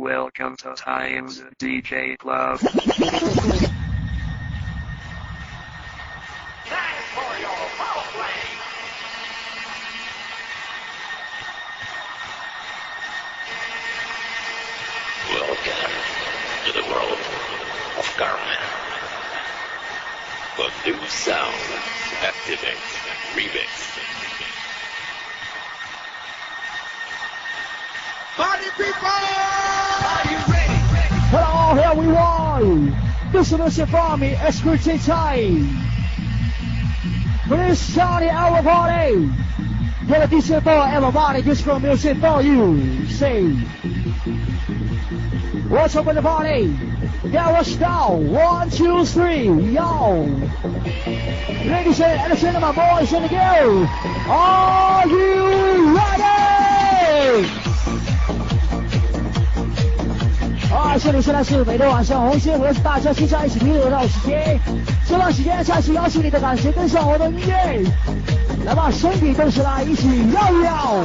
Welcome to Times DJ Club. Thanks for your foul. Welcome to the world of Carmen. A new sound. Activate. Remix. Party people! Hello, oh, here we are. This is Mr. Farmy, Escurity Time. Please start our party. Here at DJ for everybody, disco music for you. Say, what's up with the party? Get us down. One, two, three, yo. Ladies and gentlemen, boys and girls, are you ready? 啊，这里现在是每天晚上红星和大家欣赏一起娱乐到时间，这段时间再次邀请你的感情跟上我的音乐，来吧，身体动起来，一起摇一摇。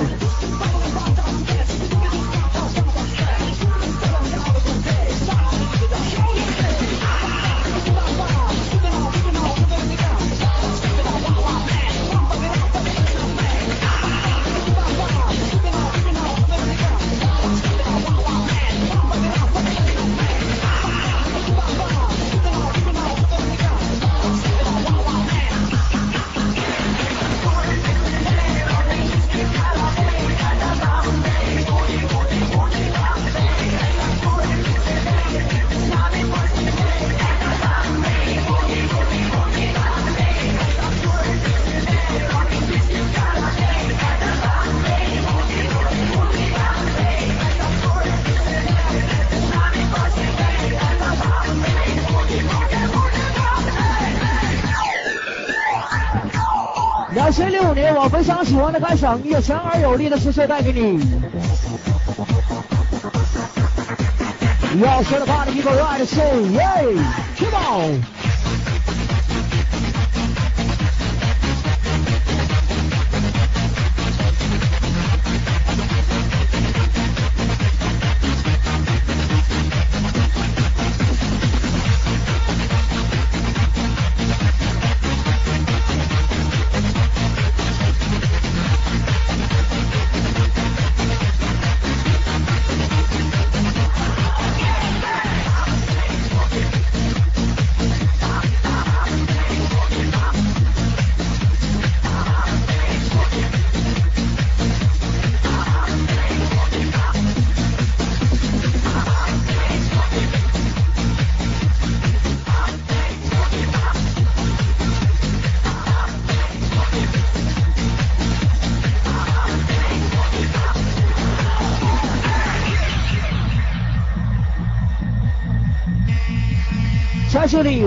喜欢的歌手，用强而有力的节奏带给你。要说的话，你就要爱的 show，，come on！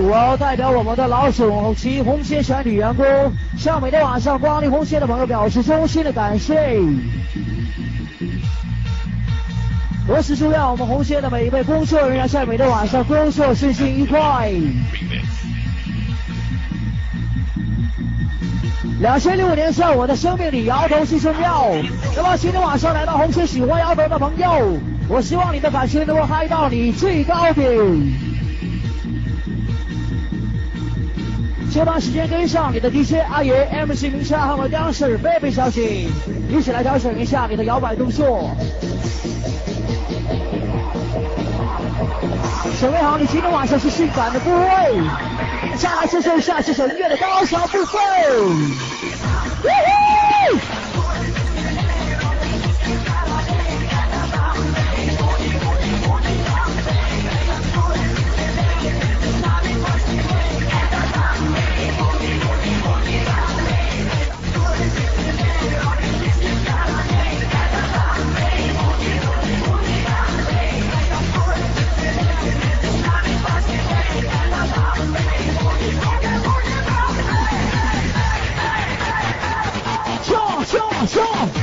我要代表我们的老总及红线全体员工，向每天晚上光临红线的朋友表示衷心的感谢。同时祝愿我们红线的每一位工作人员在每天晚上工作顺心愉快。两千零五年在我的生命里摇头是重要。那么今天晚上来到红线喜欢摇头的朋友，我希望你的感情能够嗨到你最高点。先把时间跟上你的 DJ 阿爷 MC 名车和我当事 baby 小姐，一起来调整一下你的摇摆动作。准备好，你今天晚上是性感的部位。再来接受一下这首音乐的高潮部分。jump, jump.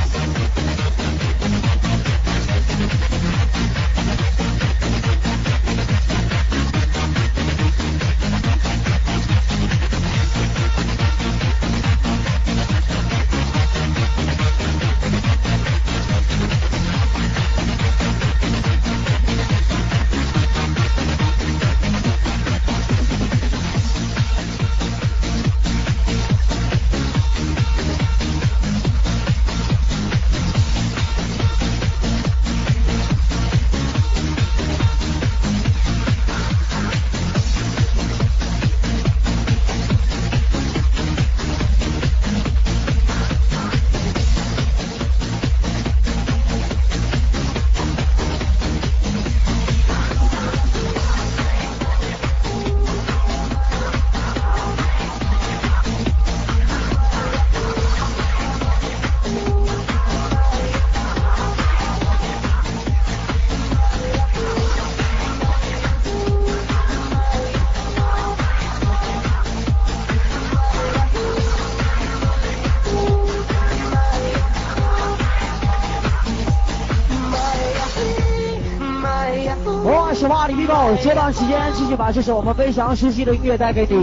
续把这首我们飞翔》时期的音乐带给你。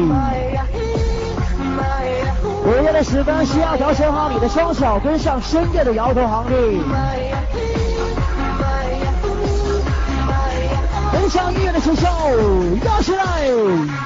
午夜的时光，需要调整好你的双手，跟上深夜的摇头行列。跟上音乐的节奏，摇起来！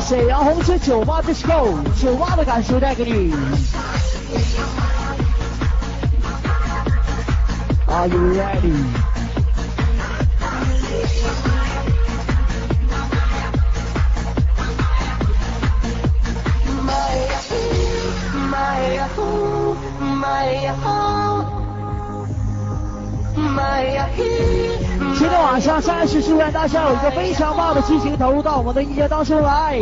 沈阳红车酒吧 disco，酒吧的感受带给你。Are you ready？今天晚上三十祝愿大家有一个非常棒的心情投入到我们的音乐当中来。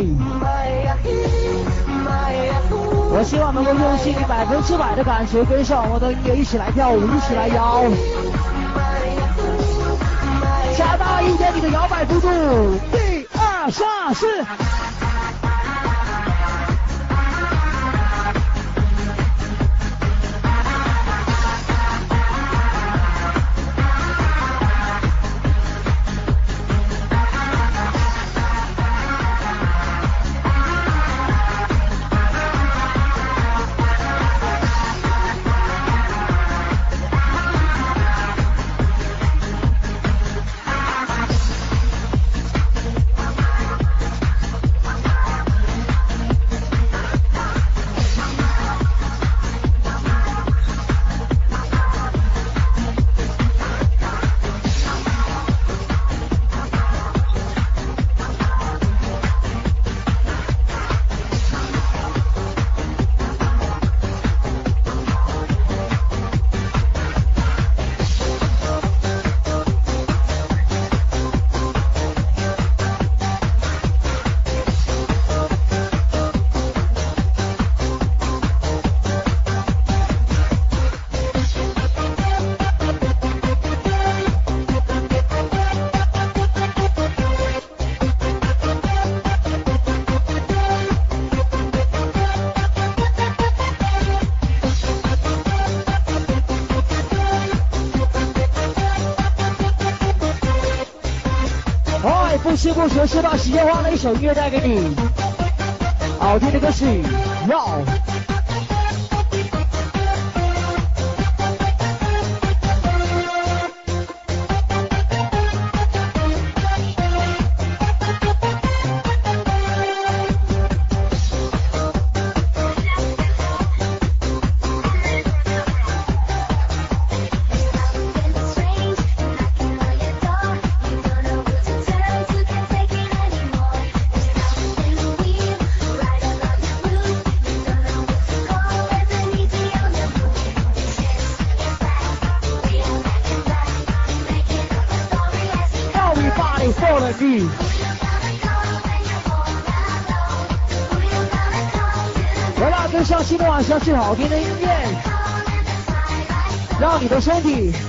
我希望能够用心百分之百的感觉，跟上我的音乐一起来跳舞，一起来摇。加大一点你的摇摆幅度，一二三四。不不学，是把时间花了一首音乐带给你，好听的歌曲，要。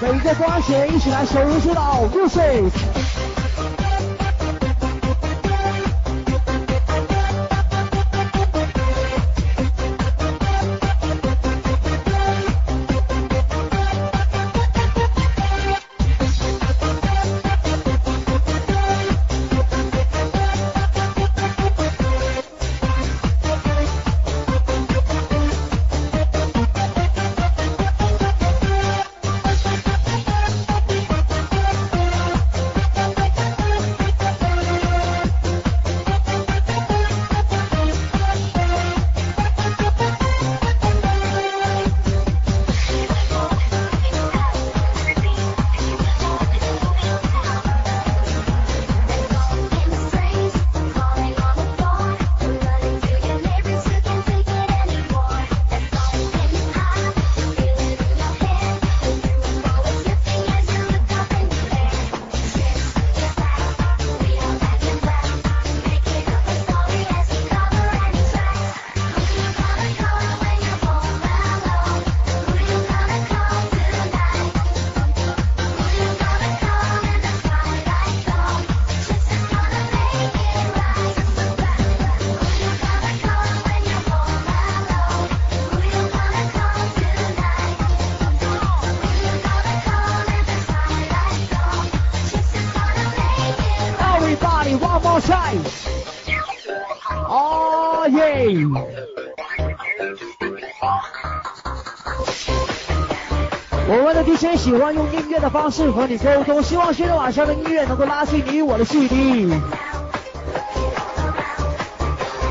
每一个关节一起来手舞足蹈入睡。喜欢用音乐的方式和你沟通，希望今天晚上的音乐能够拉近你我的距离。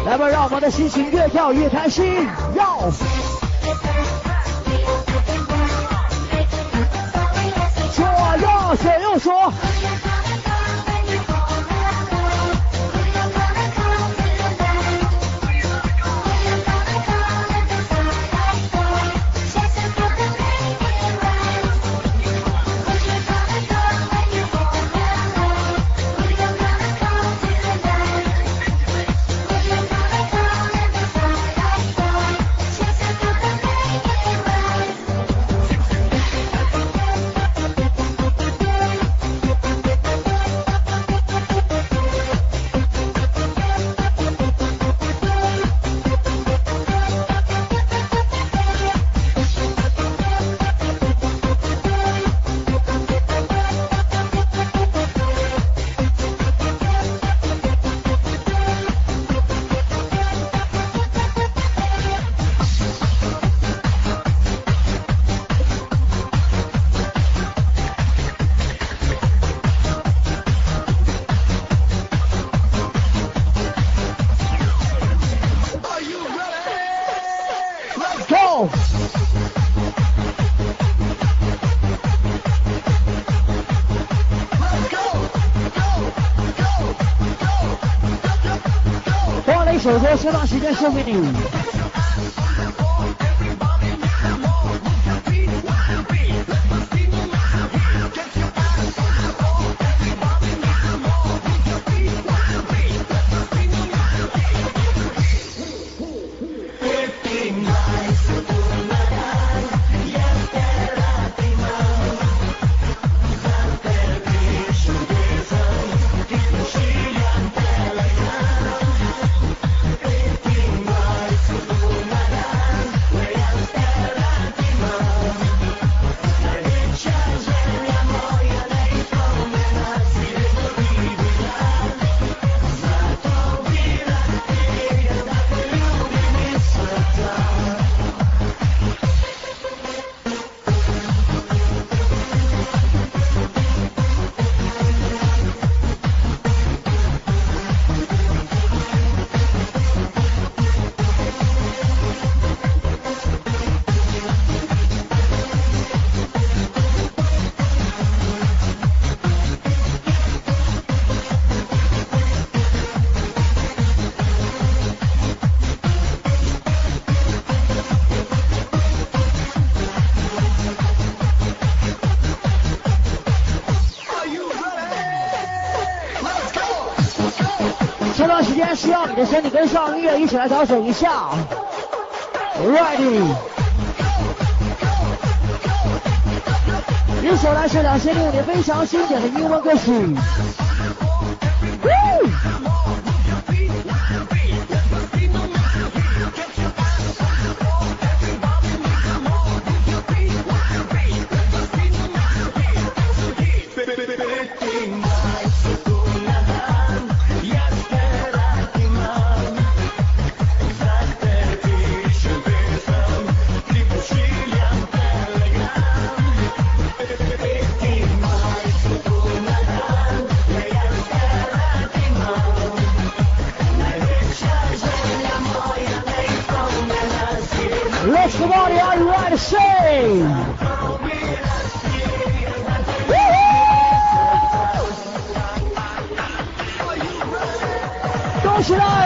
来吧，让我们的心情越跳越开心，要！Go! go, 换了一首歌，这段时间送上音乐一起来调整一下。Ready。一首来自两千零五年非常经典的英文歌曲。get saved. Go.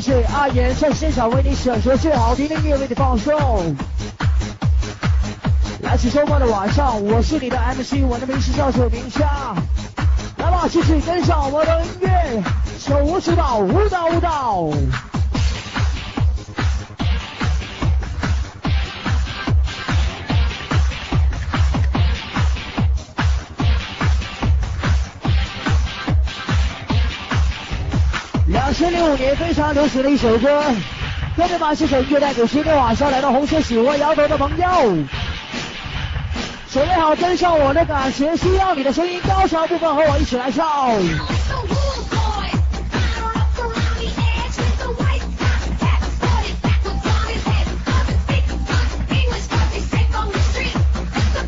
谢谢阿言在现场为你选择最好听的音乐，为你放送。来自周末的晚上，我是你的 MC，我的名字叫做明虾。来吧，继续跟上我的音乐，手舞足蹈，舞蹈舞蹈。常流行的一首歌，特别把这首音乐带给今天晚上来到红色喜欢摇头的朋友。准备好跟上我的感觉，需要你的声音高潮部分和我一起来唱。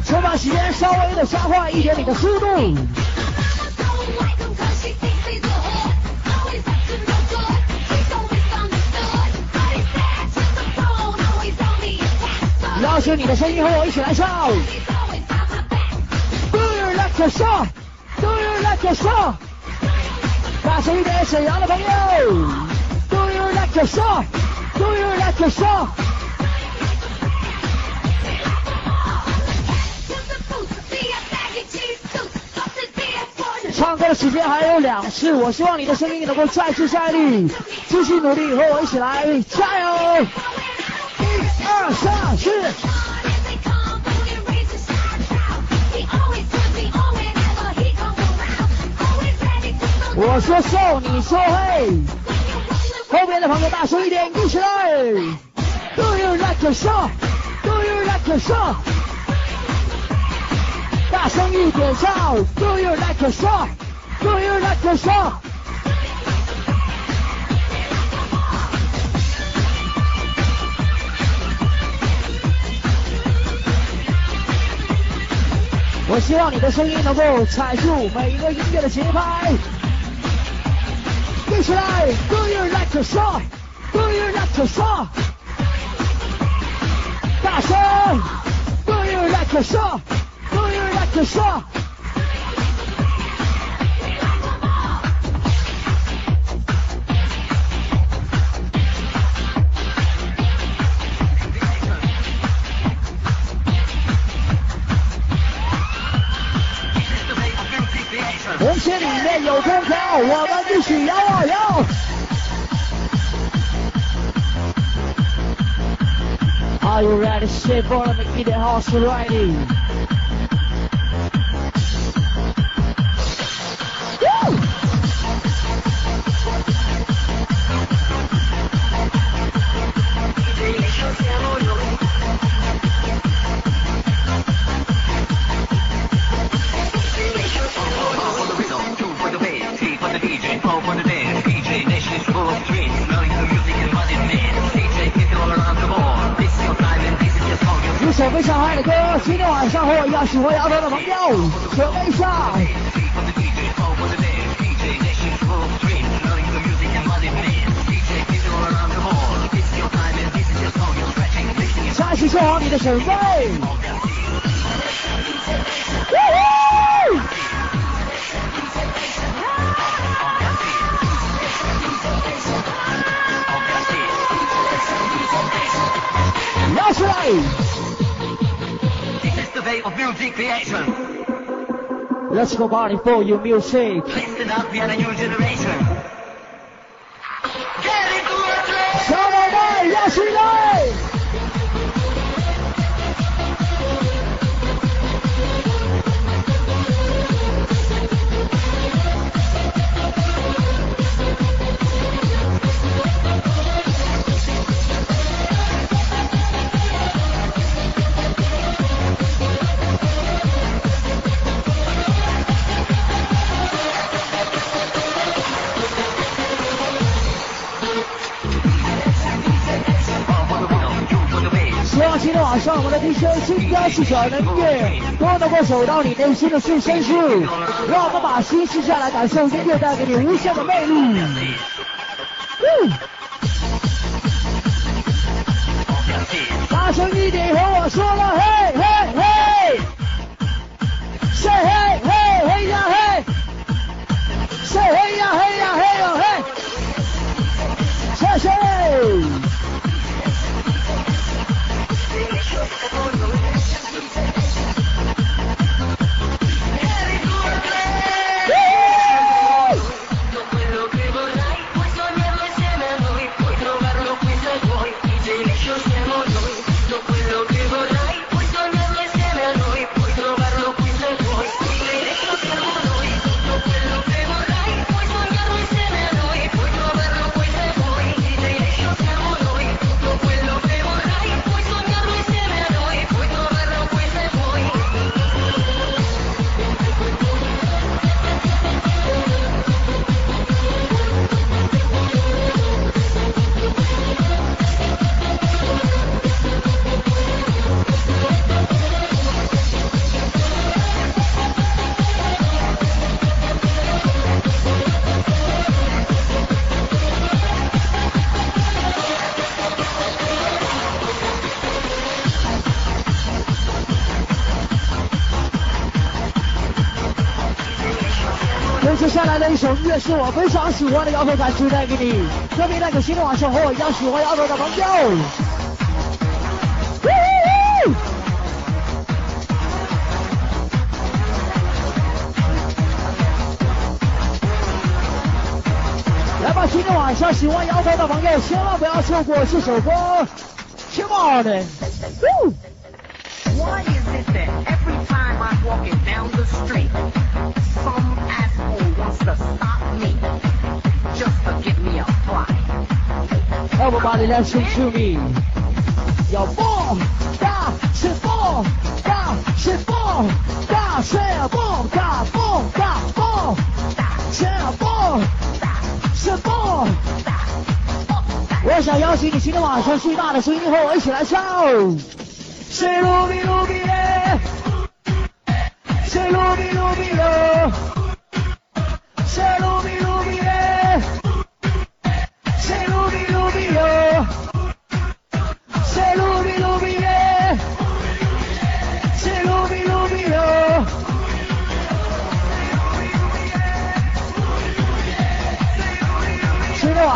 先把时间稍微的加快一点你的速度。邀请你的声音和我一起来唱。Do you like the song? Do you like the song? 大声一点，沈阳的朋友。Do you like the song? Do you like the song? 唱歌的时间还有两次，我希望你的声音能够再接再厉，继续努力，和我一起来加油！二三四。我说瘦，你说嘿，后边的朋友大声一点，一起来。Do you like a song? Do you like a show? 大声一点唱。Do you like a show? Do you like a show? 我希望你的声音能够踩住每一个音乐的节拍。一起来，Do you like to song? Do you like to song? 大声，Do you like to song? Do you like to song? 心里面有空调，我们一起摇啊摇。Are you ready? Shit, for me, get the house ready. 喜欢摇头的朋友，准备一下。开始做好你的准备。摇起来！way of music creation. Let's go party for your music. Listen up, we are a new generation. Get into a train! Saturday, yes we know! 上我们的 DJ 新歌是小能乐，都能够走到你内心的最深处，让我们把心静下来，感受音乐带给你无限的魅力。嗯。大声一点，和我说了，嘿嘿嘿。嘿嘿接下来的一首音乐是我非常喜欢的摇头感曲带给你，特别带给今天晚上和我一样喜欢摇头的朋友。来吧，今天晚上喜欢摇头的朋友，千万不要错过这首歌。Come on！Why is it that every time I'm walking down the street, Everybody listen to me. 要蹦，大是蹦，大是蹦，大是蹦，大蹦大蹦，大是蹦，大是蹦。我想邀请你今天晚上最大的声音和我一起来唱。谁鲁比鲁比嘞？谁鲁比鲁比喽？谁鲁比鲁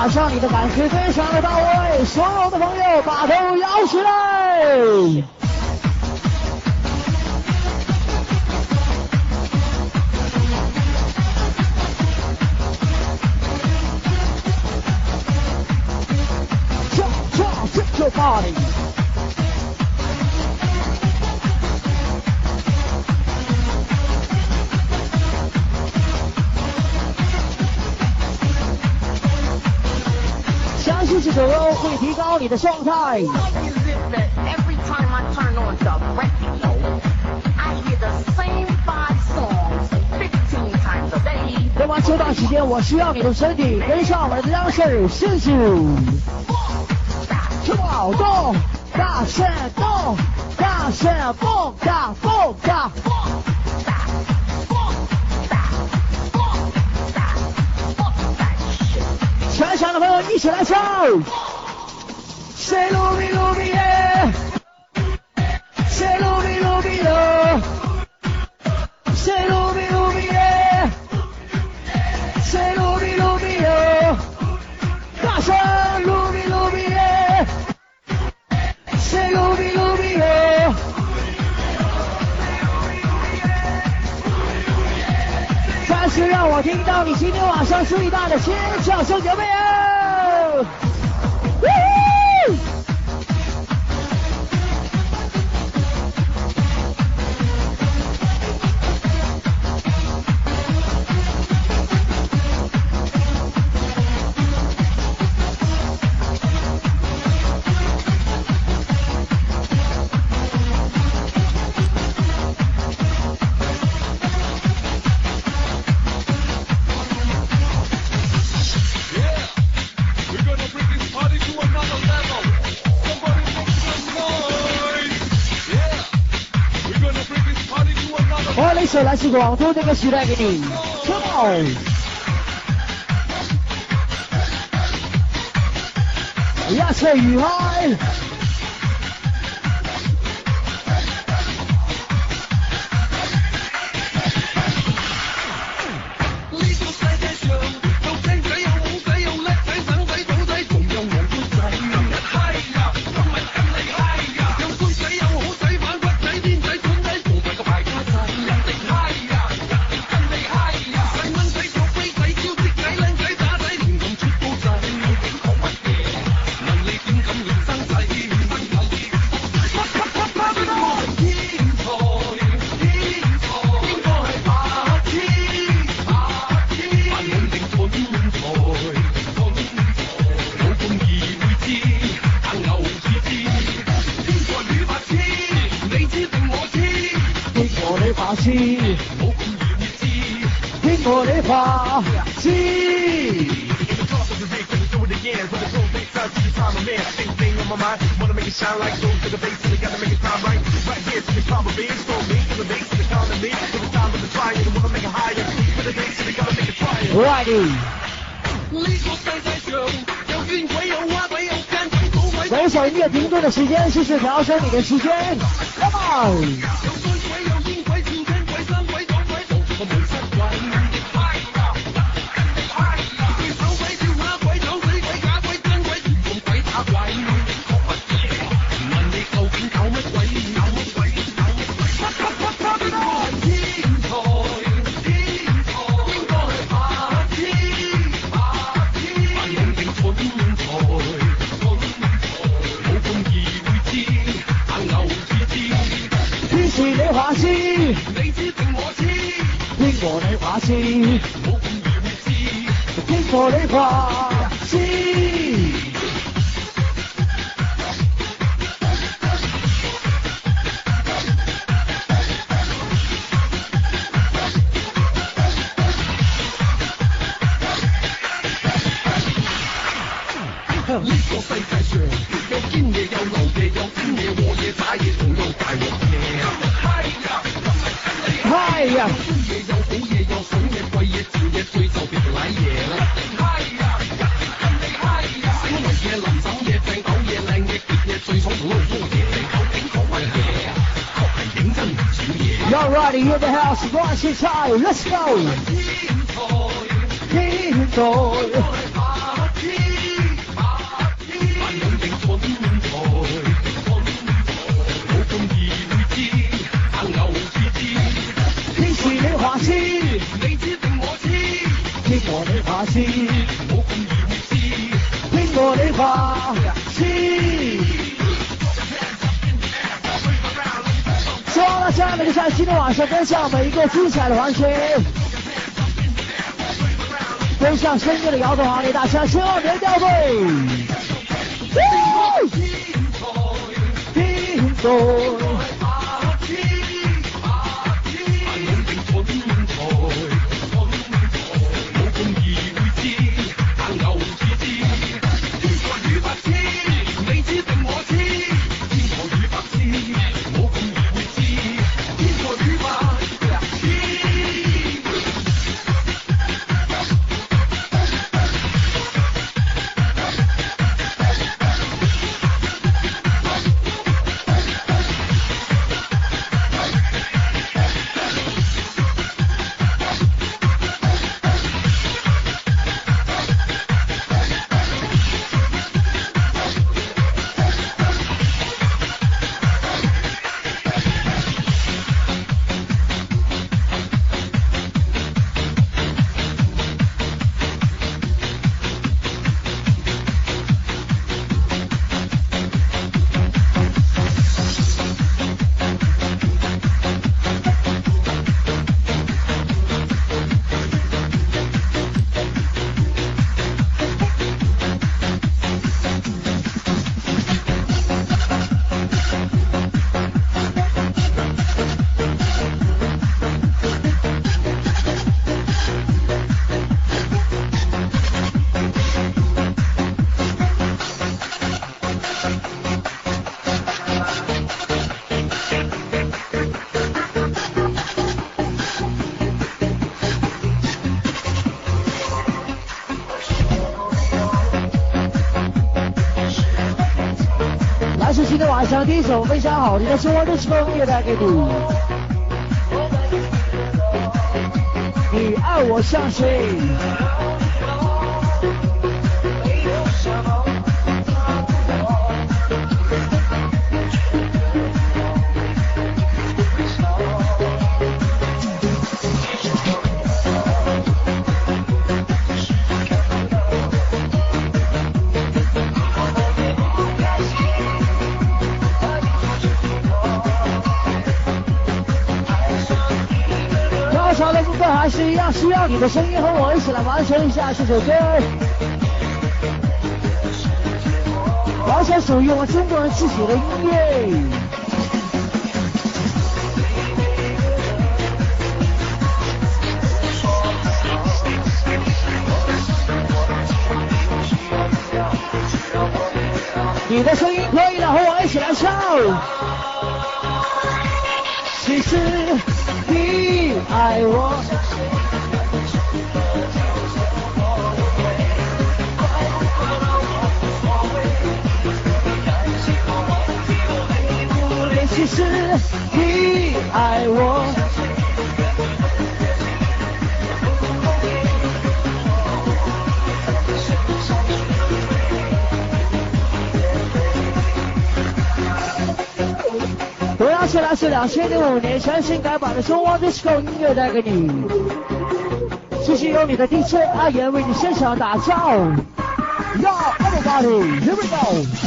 上你的感觉非常的到位，所有的朋友把头摇起来。跳跳会提高你的状态。那么这段时间我需要你的身体跟上我的腰身谢谢跳动动蹦蹦蹦全场的朋友一起来跳。Say Lumi Lumi。Yeah! 兄姐妹！但是广州这个时代给你。Come on 亚瑟与嗨小音乐停顿的时间，试试调整你的时间。Come on. 我不愿意知你说的话。of the house, right his high. Let's go. 奔向每一个精彩的环节。奔向深圳的摇头华丽大家千万别掉队。停走停走大家好，你的生活都是风，也带给你。你爱我像谁？一起来完成一下这首歌。完全属于我们中国人自己的音乐。你的声音可以的，和我一起来唱。其实你爱我。其实你爱我。同样是来自两千零五年全新改版的中央 disco 音乐带给你，继续由你的 DJ 阿言为你现场打造。Yo everybody, here we go.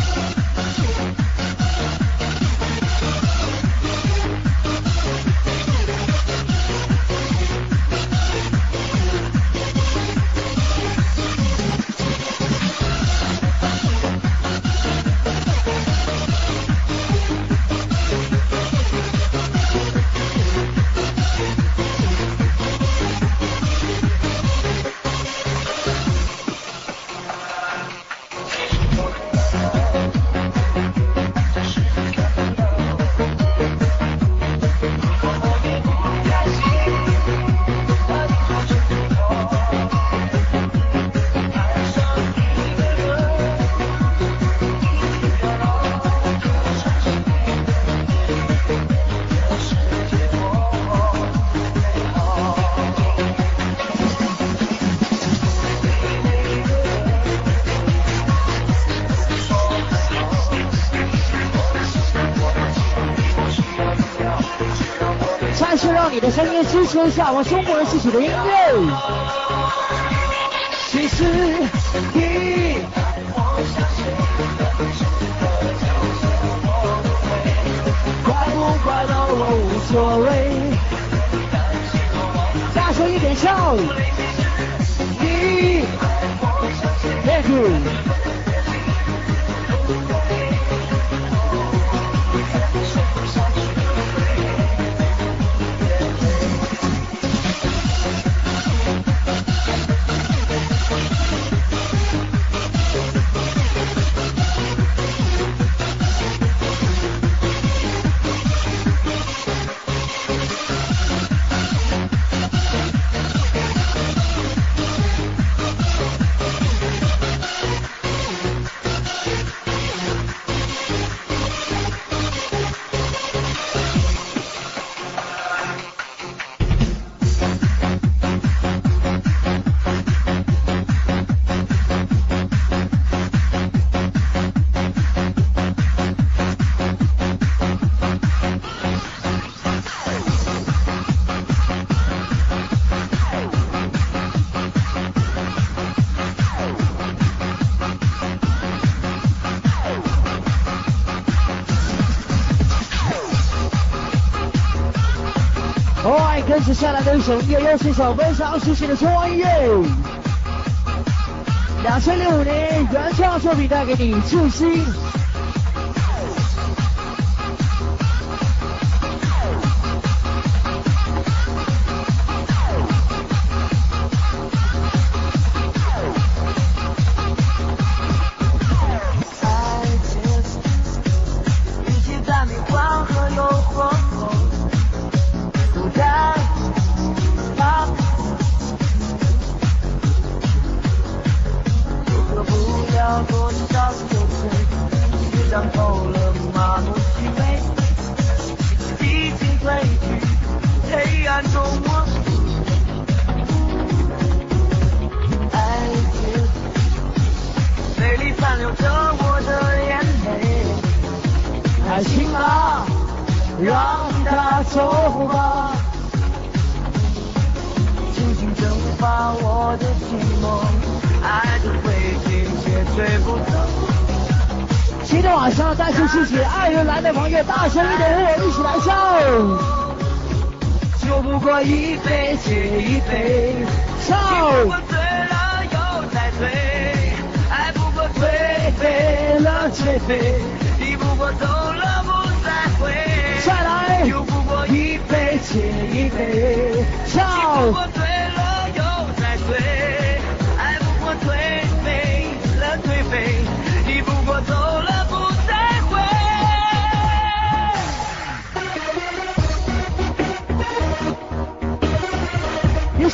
说一下我们中国人自己的音乐。首音乐，又是一首非常熟悉的中文音乐。两千零五年原创作品带给你祝星。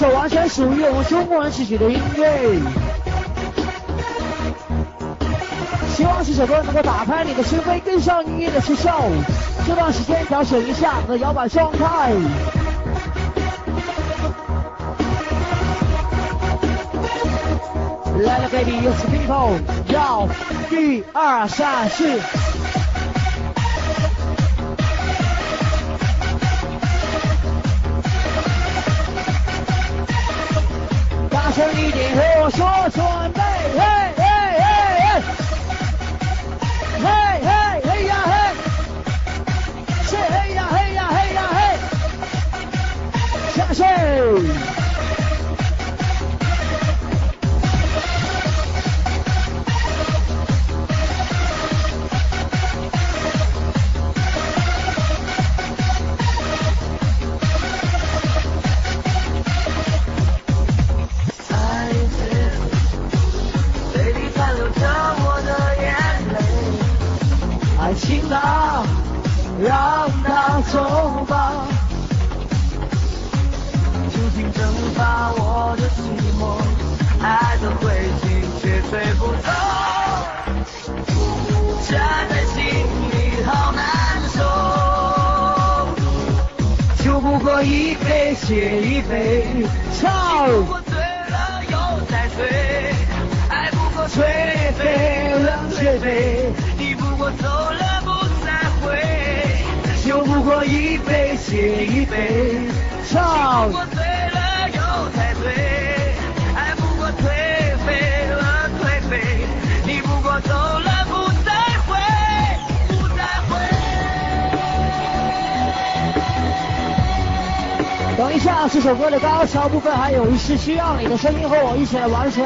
完全属于我们中国人自己的音乐。希望这首歌能够打开你的心扉，跟上音乐的节奏。这段时间调整一下你的摇摆状态。来了，baby，young people，要一二三四。1, 2, 3, 你对我说说。还有一次需要你的声音和我一起来完成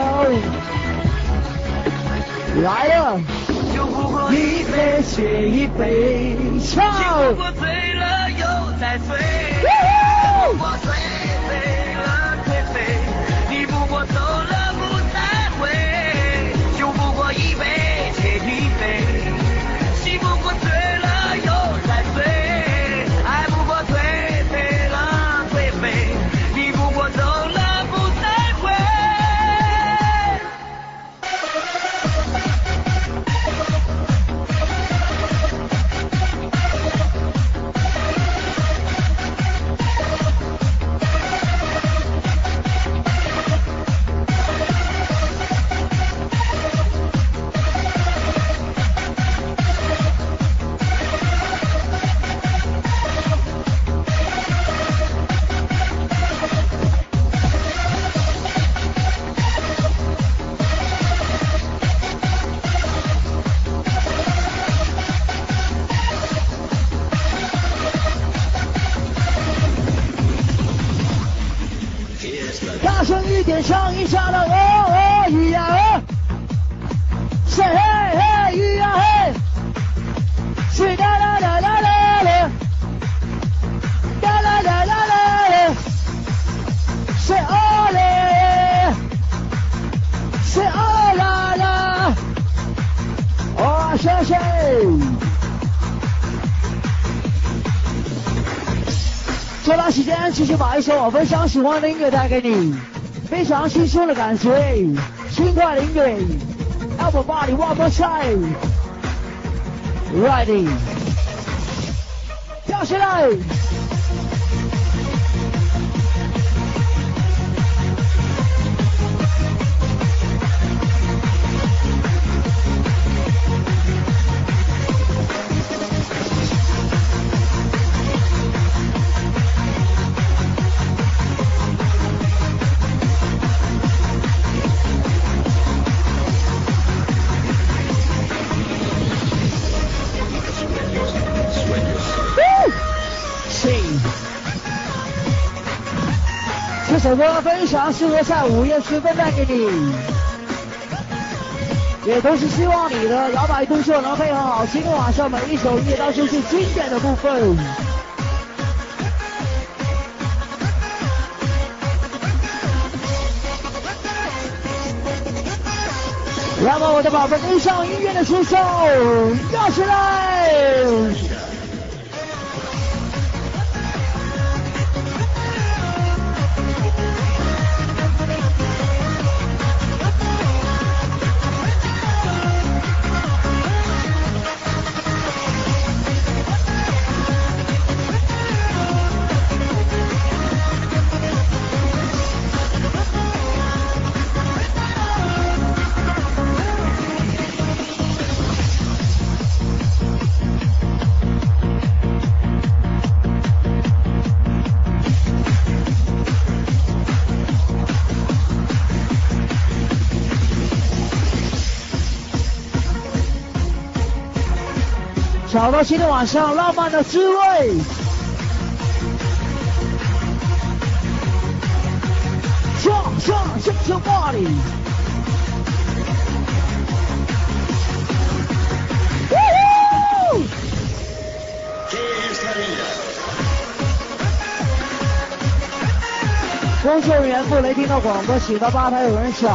来了一杯接一杯唱。喜欢的音乐带给你非常轻松的感觉轻快的音乐 everybody one more time ready 跳起来首歌非常适合在午夜时分带给你，也都是希望你的摇摆动作能配合好今天晚上每一首音乐当中最经典的部分。让我的宝贝跟上音乐的节奏，摇起来！今天晚上浪漫的滋味。上上上上 body。工作人员不雷听到广播，请到吧台有人抢。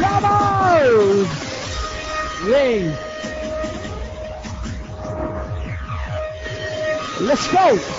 Ramos! Ring. Let's go!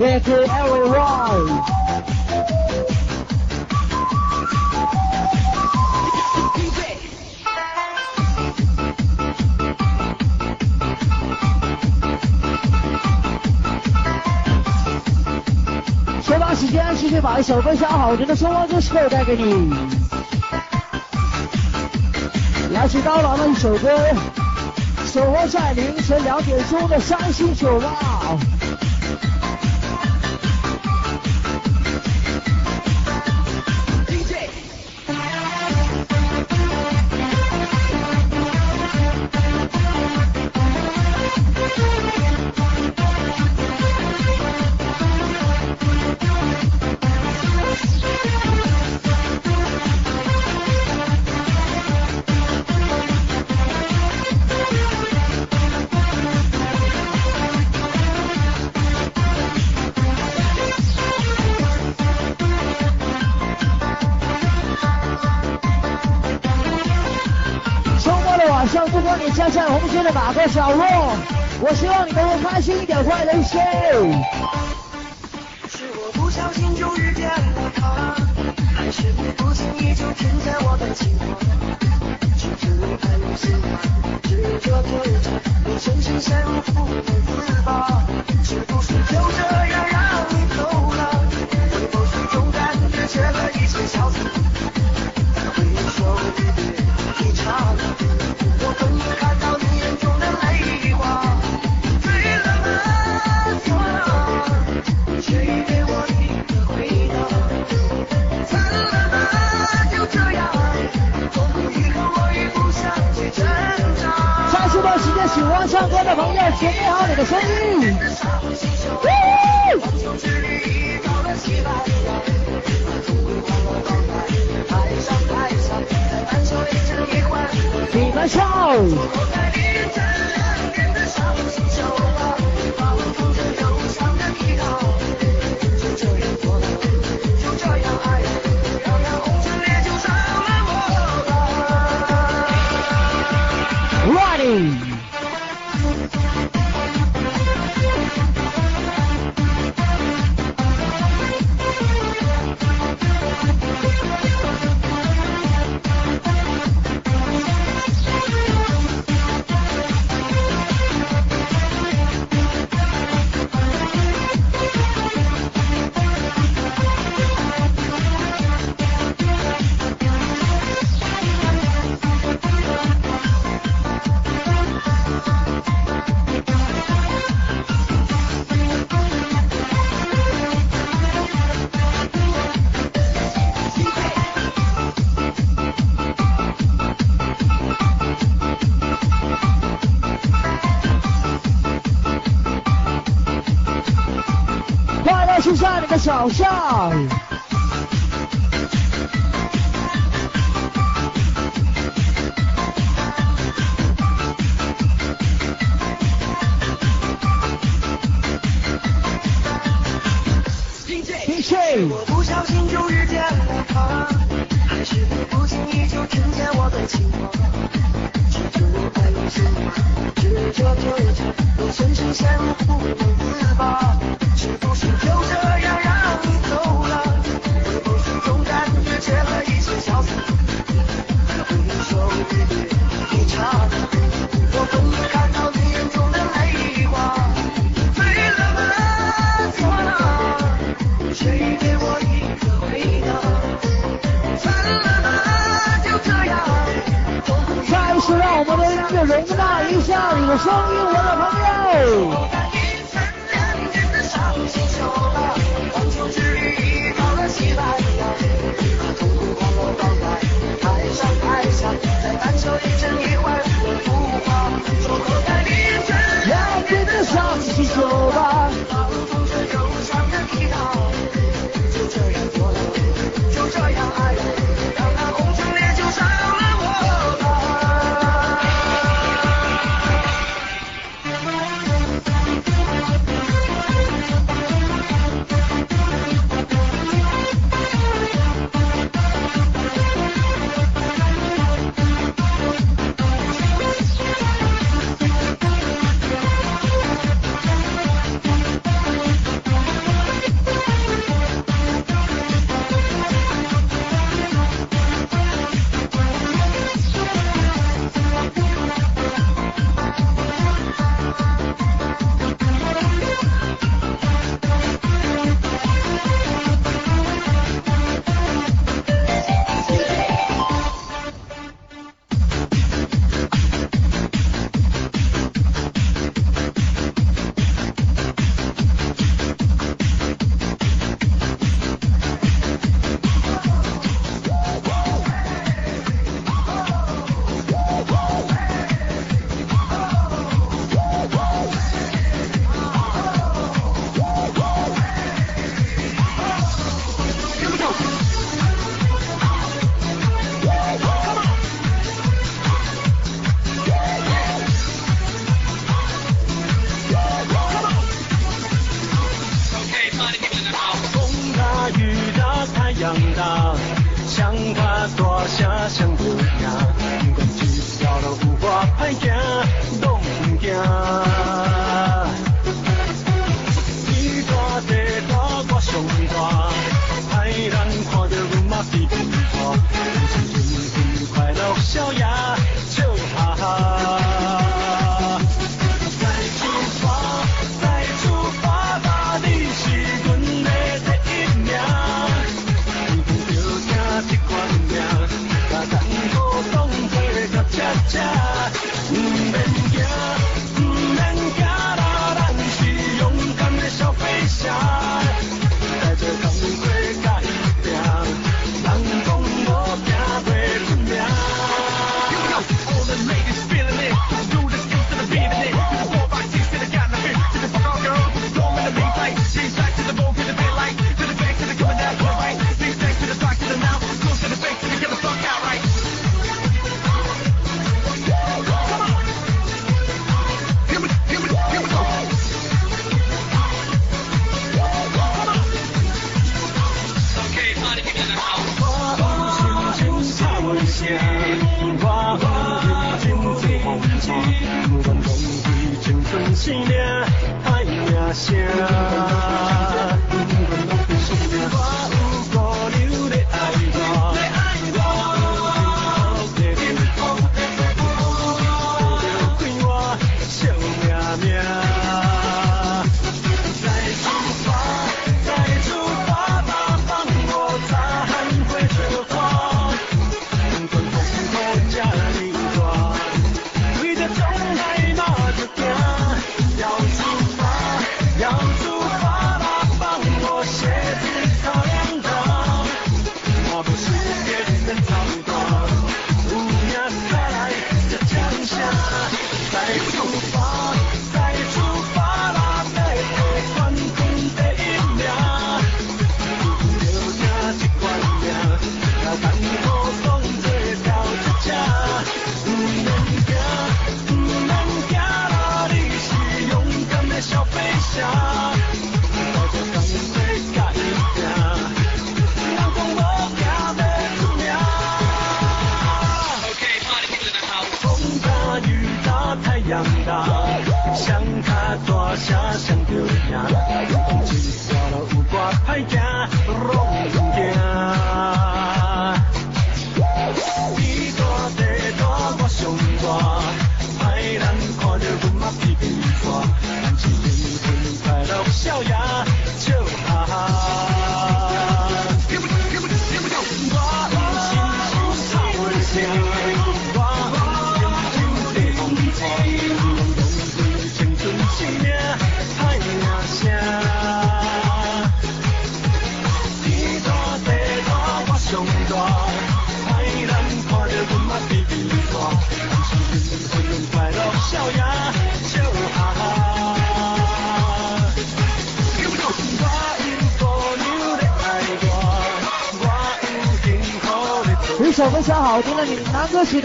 ，Thank you everyone。先把时间继续把一首分享好听的生活歌曲带给你。来自刀郎的一首歌，守候在凌晨两点钟的伤心酒吧。我希望你能够开心一点，快乐一些。是我不小心就遇见了他，还是你不经意就听见我的情话？是只有太有喜欢，只有这对着我深深陷入负的我在好你的声音滩九十亿到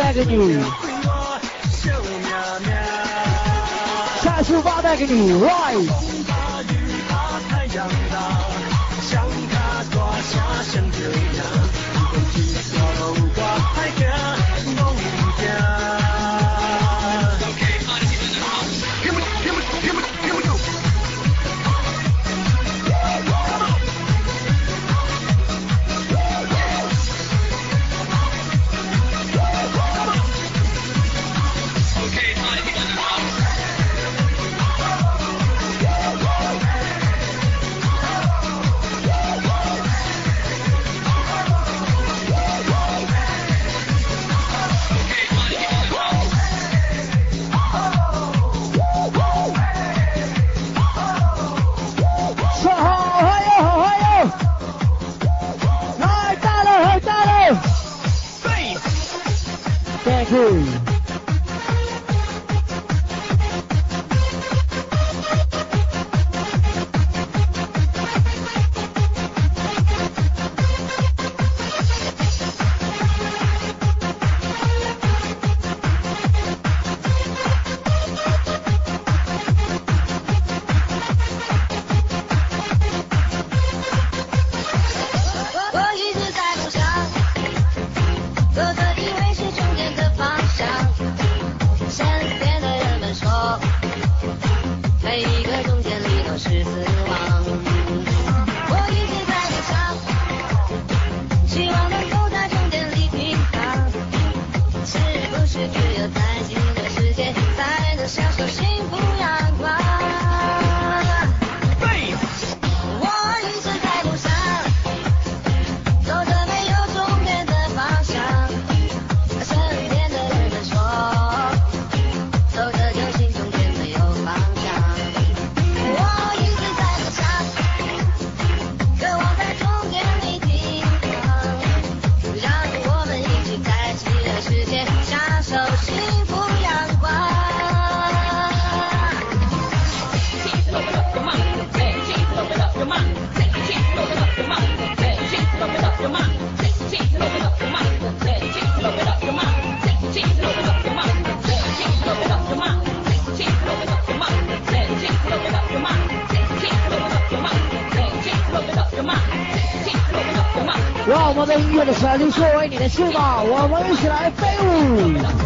带给你，笑命命。再出发带给你，right。的神，就作为你的翅膀，我们一起来飞舞。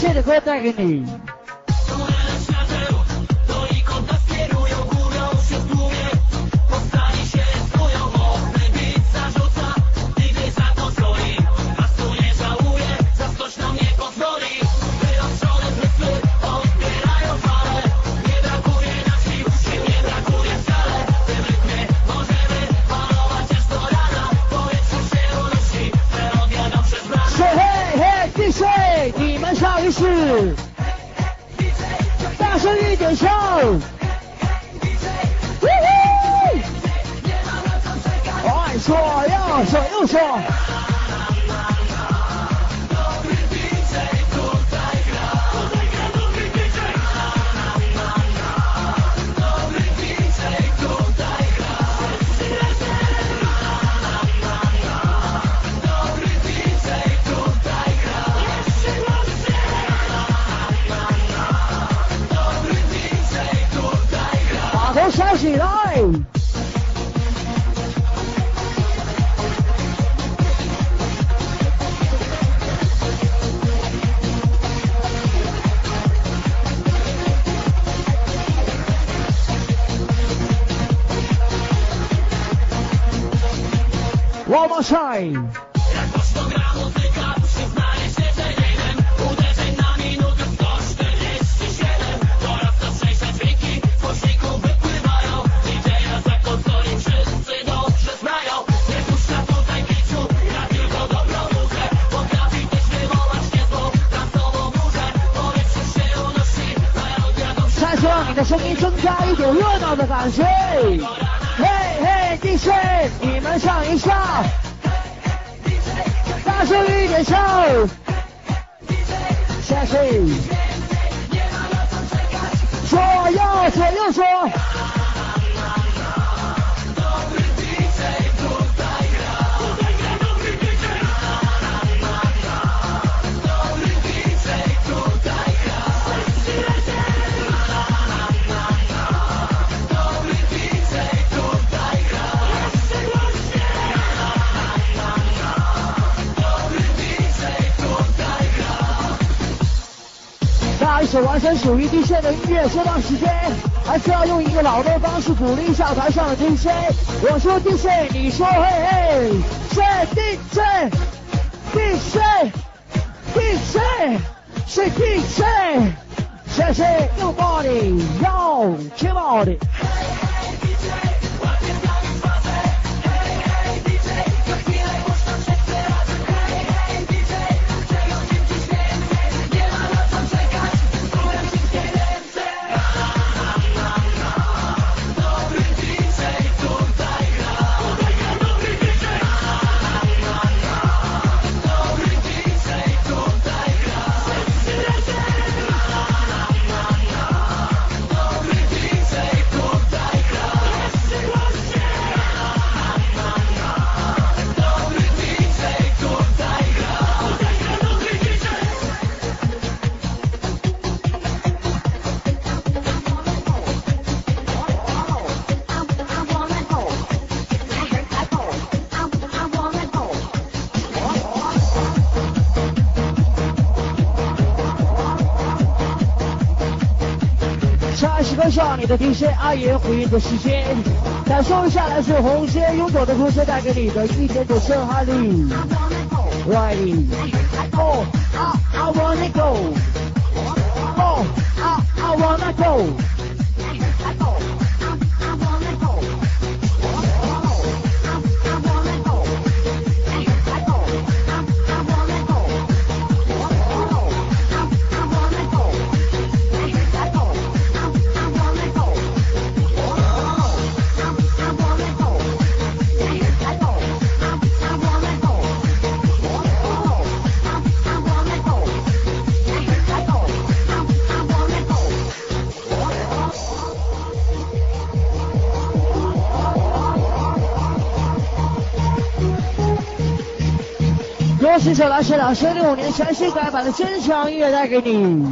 谢的歌带给你。来，声音增加一点热闹的感觉。Hey, Hey, DJ。你们唱一下，大声一点唱。下去，左右左右说。首完全属于 DJ 的音乐，这段时间还需要用一个老的方式鼓励一下台上的 DJ。我说 DJ，你说嘿嘿，谁 DJ，DJ，DJ，谁 DJ，谢谢 Nobody，Yo，Come on。下一时跟上你的 DJ 阿爷回应的时间，感受一下来自红街拥有的同学带给你的一点点震撼力。Ready? Oh, I, I wanna go. Oh, I, I wanna go. 老师六五年全新改版的真香音乐带给你。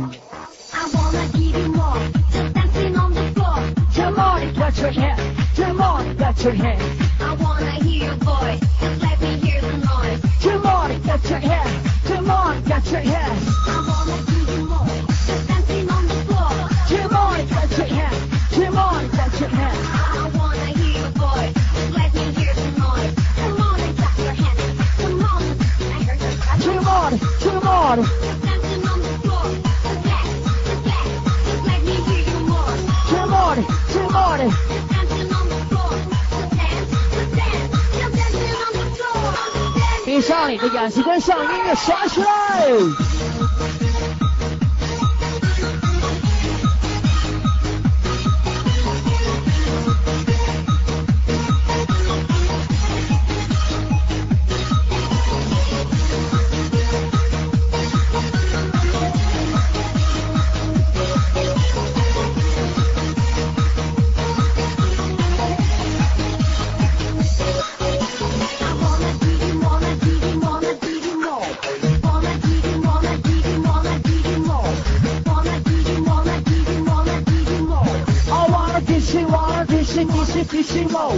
Wanna teach you, teach you, teach you more.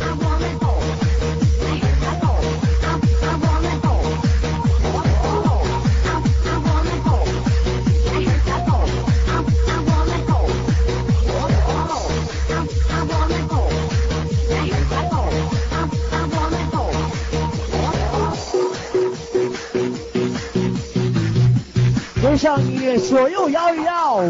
I 跟上音乐，左右摇一摇。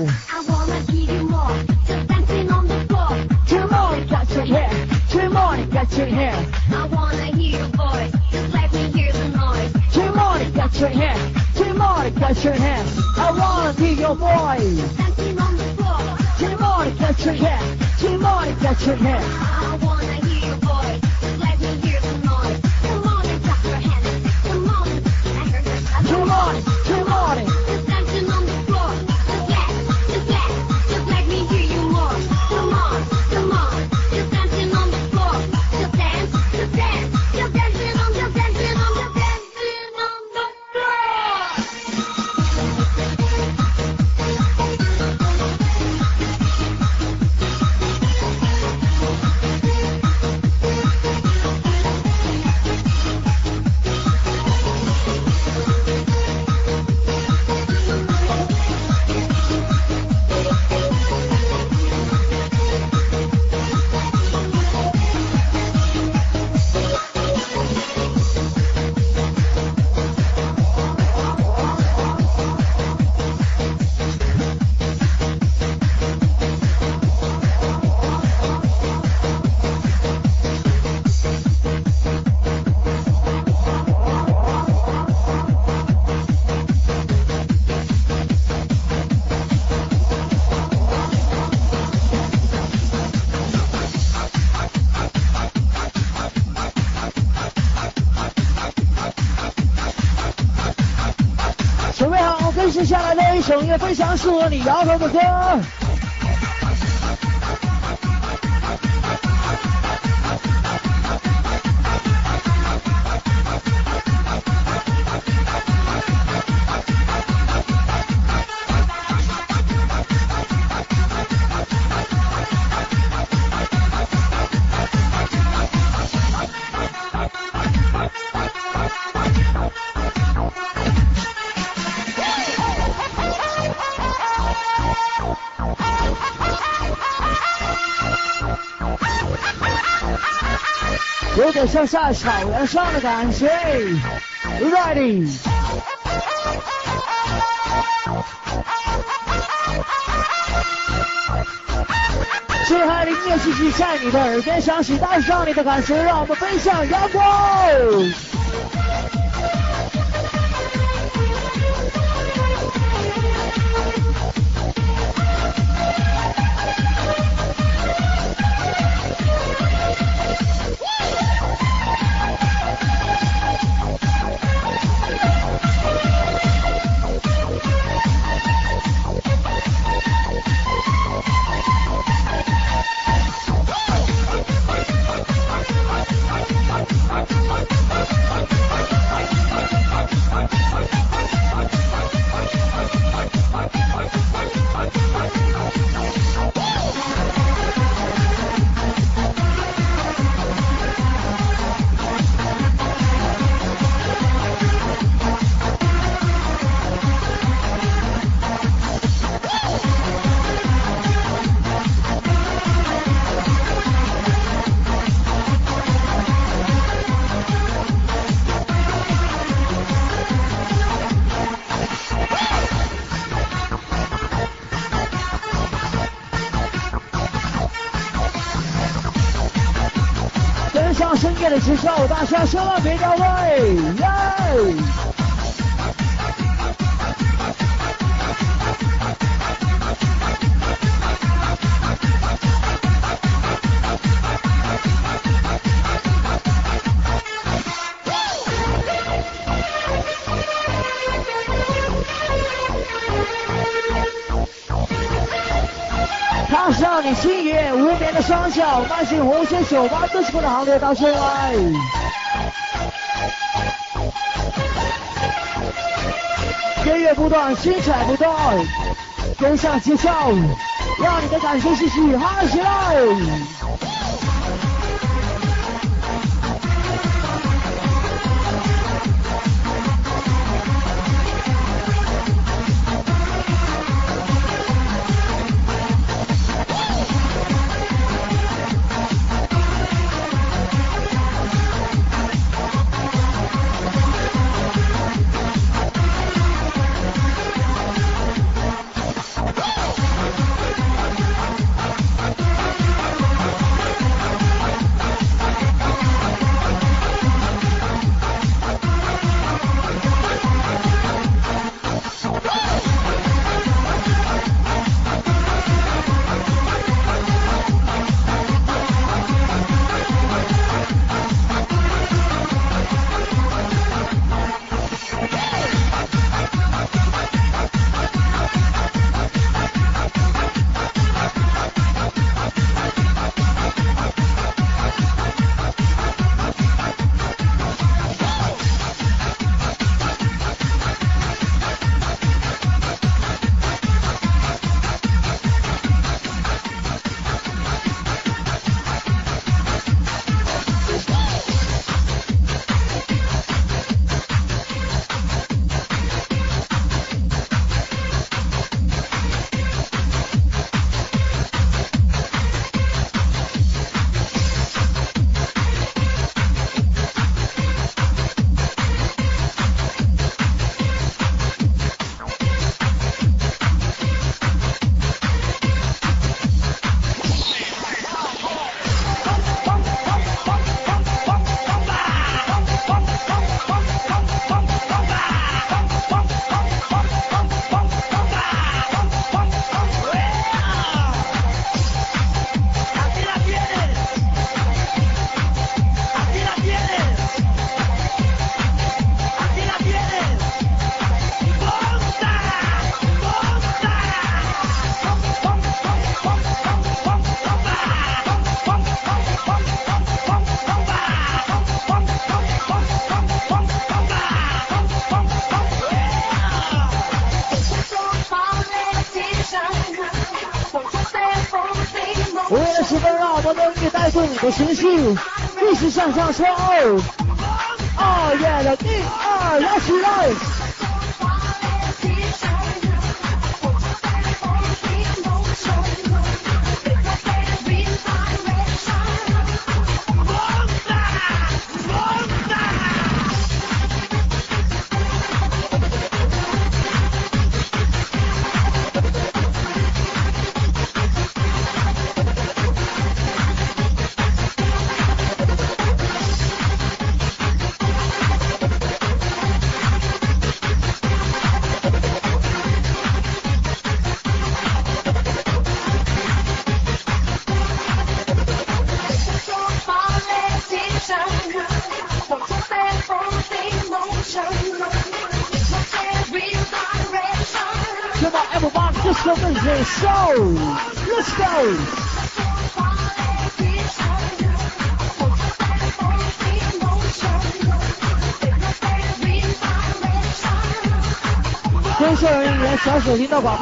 Your hand. I wanna hear your voice, just let me hear the noise. Come on, get your hand. Come on, get your hand. I wanna be your boy. Dancing on the floor, on, get your hand. Team on, get your hand. I wanna hear your voice. Just let me hear some noise. Come on and clap your hands. Come on. I heard. Come on, come on. 非常适合你摇头的歌。就像在草原上的感觉。Ready？最嗨的音乐继续在你的耳边响起，带上你的感觉，让我们飞向阳光。最酷的行列到现来。音乐不断，精彩不断，跟上节奏，让你的感情继续嗨起来。带动你的情绪，一起向上冲！哦耶的一二，拉起来！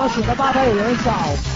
死的八百有人少。